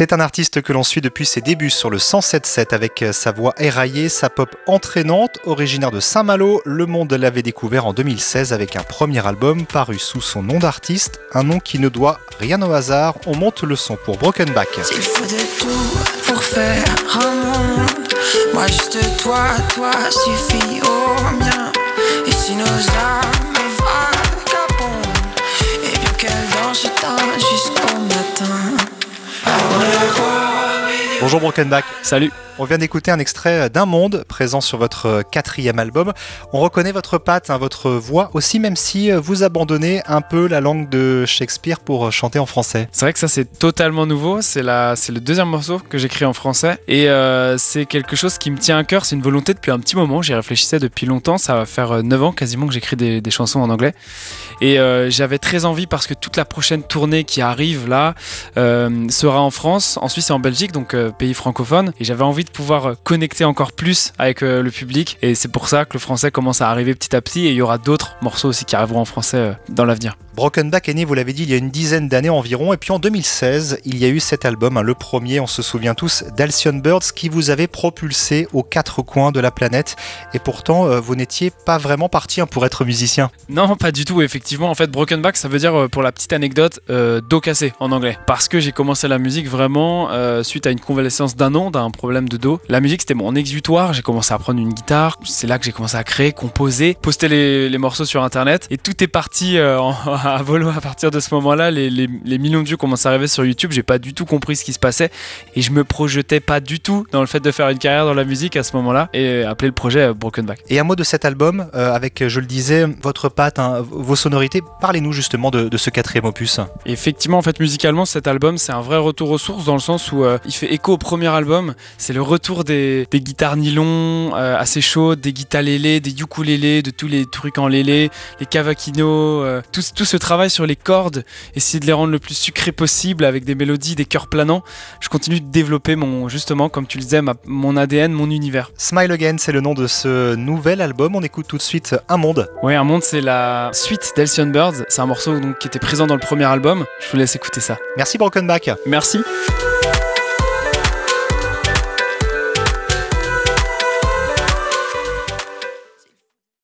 C'est un artiste que l'on suit depuis ses débuts sur le 107.7 avec sa voix éraillée, sa pop entraînante, originaire de Saint-Malo. Le monde l'avait découvert en 2016 avec un premier album paru sous son nom d'artiste, un nom qui ne doit rien au hasard. On monte le son pour Broken Back. Bonjour Brokenback. Salut. On vient d'écouter un extrait d'un monde présent sur votre quatrième album. On reconnaît votre patte, hein, votre voix aussi, même si vous abandonnez un peu la langue de Shakespeare pour chanter en français. C'est vrai que ça c'est totalement nouveau, c'est la, c'est le deuxième morceau que j'écris en français. Et euh, c'est quelque chose qui me tient à cœur, c'est une volonté depuis un petit moment, j'y réfléchissais depuis longtemps, ça va faire 9 ans quasiment que j'écris des, des chansons en anglais. Et euh, j'avais très envie parce que toute la prochaine tournée qui arrive là euh, sera en France, en Suisse et en Belgique, donc euh, pays francophone et j'avais envie de pouvoir connecter encore plus avec euh, le public et c'est pour ça que le français commence à arriver petit à petit et il y aura d'autres morceaux aussi qui arriveront en français euh, dans l'avenir. Broken Back est né, vous l'avez dit, il y a une dizaine d'années environ. Et puis en 2016, il y a eu cet album, hein, le premier, on se souvient tous, d'Alcyon Birds, qui vous avait propulsé aux quatre coins de la planète. Et pourtant, euh, vous n'étiez pas vraiment parti hein, pour être musicien. Non, pas du tout. Effectivement, en fait, Broken Back, ça veut dire, euh, pour la petite anecdote, euh, dos cassé en anglais. Parce que j'ai commencé la musique vraiment suite à une convalescence d'un an, d'un problème de dos. La musique, c'était mon exutoire. J'ai commencé à prendre une guitare. C'est là que j'ai commencé à créer, composer, poster les, les morceaux sur Internet. Et tout est parti en- à volo à partir de ce moment-là. Les, les- les millions de vues commencent à arriver sur YouTube. J'ai pas du tout compris ce qui se passait. Et je me projetais pas du tout dans le fait de faire une carrière dans la musique à ce moment-là. Et appeler le projet euh, Broken Back. Et un mot de cet album, euh, avec, je le disais, votre patte, hein, vos sonorités. Parlez-nous justement de, de ce quatrième opus. Effectivement, en fait, musicalement, cet album, c'est un vrai retour aux sources dans le sens où euh, il fait écho au premier album. C'est le retour des, des guitares nylon euh, assez chaudes, des guitares lélé, des ukulélés, de tous les trucs en lélé, les cavaquinos, euh, tout, tout ce travail sur les cordes, essayer de les rendre le plus sucré possible avec des mélodies, des chœurs planants. Je continue de développer mon, justement, comme tu le disais, ma- mon ADN, mon univers. Smile Again, c'est le nom de ce nouvel album. On écoute tout de suite Un Monde. Ouais, Un Monde, c'est la suite d'Elcyon Birds. C'est un morceau donc, qui était présent dans le premier album. Je vous laisse écouter ça. Merci Broken Back. Merci.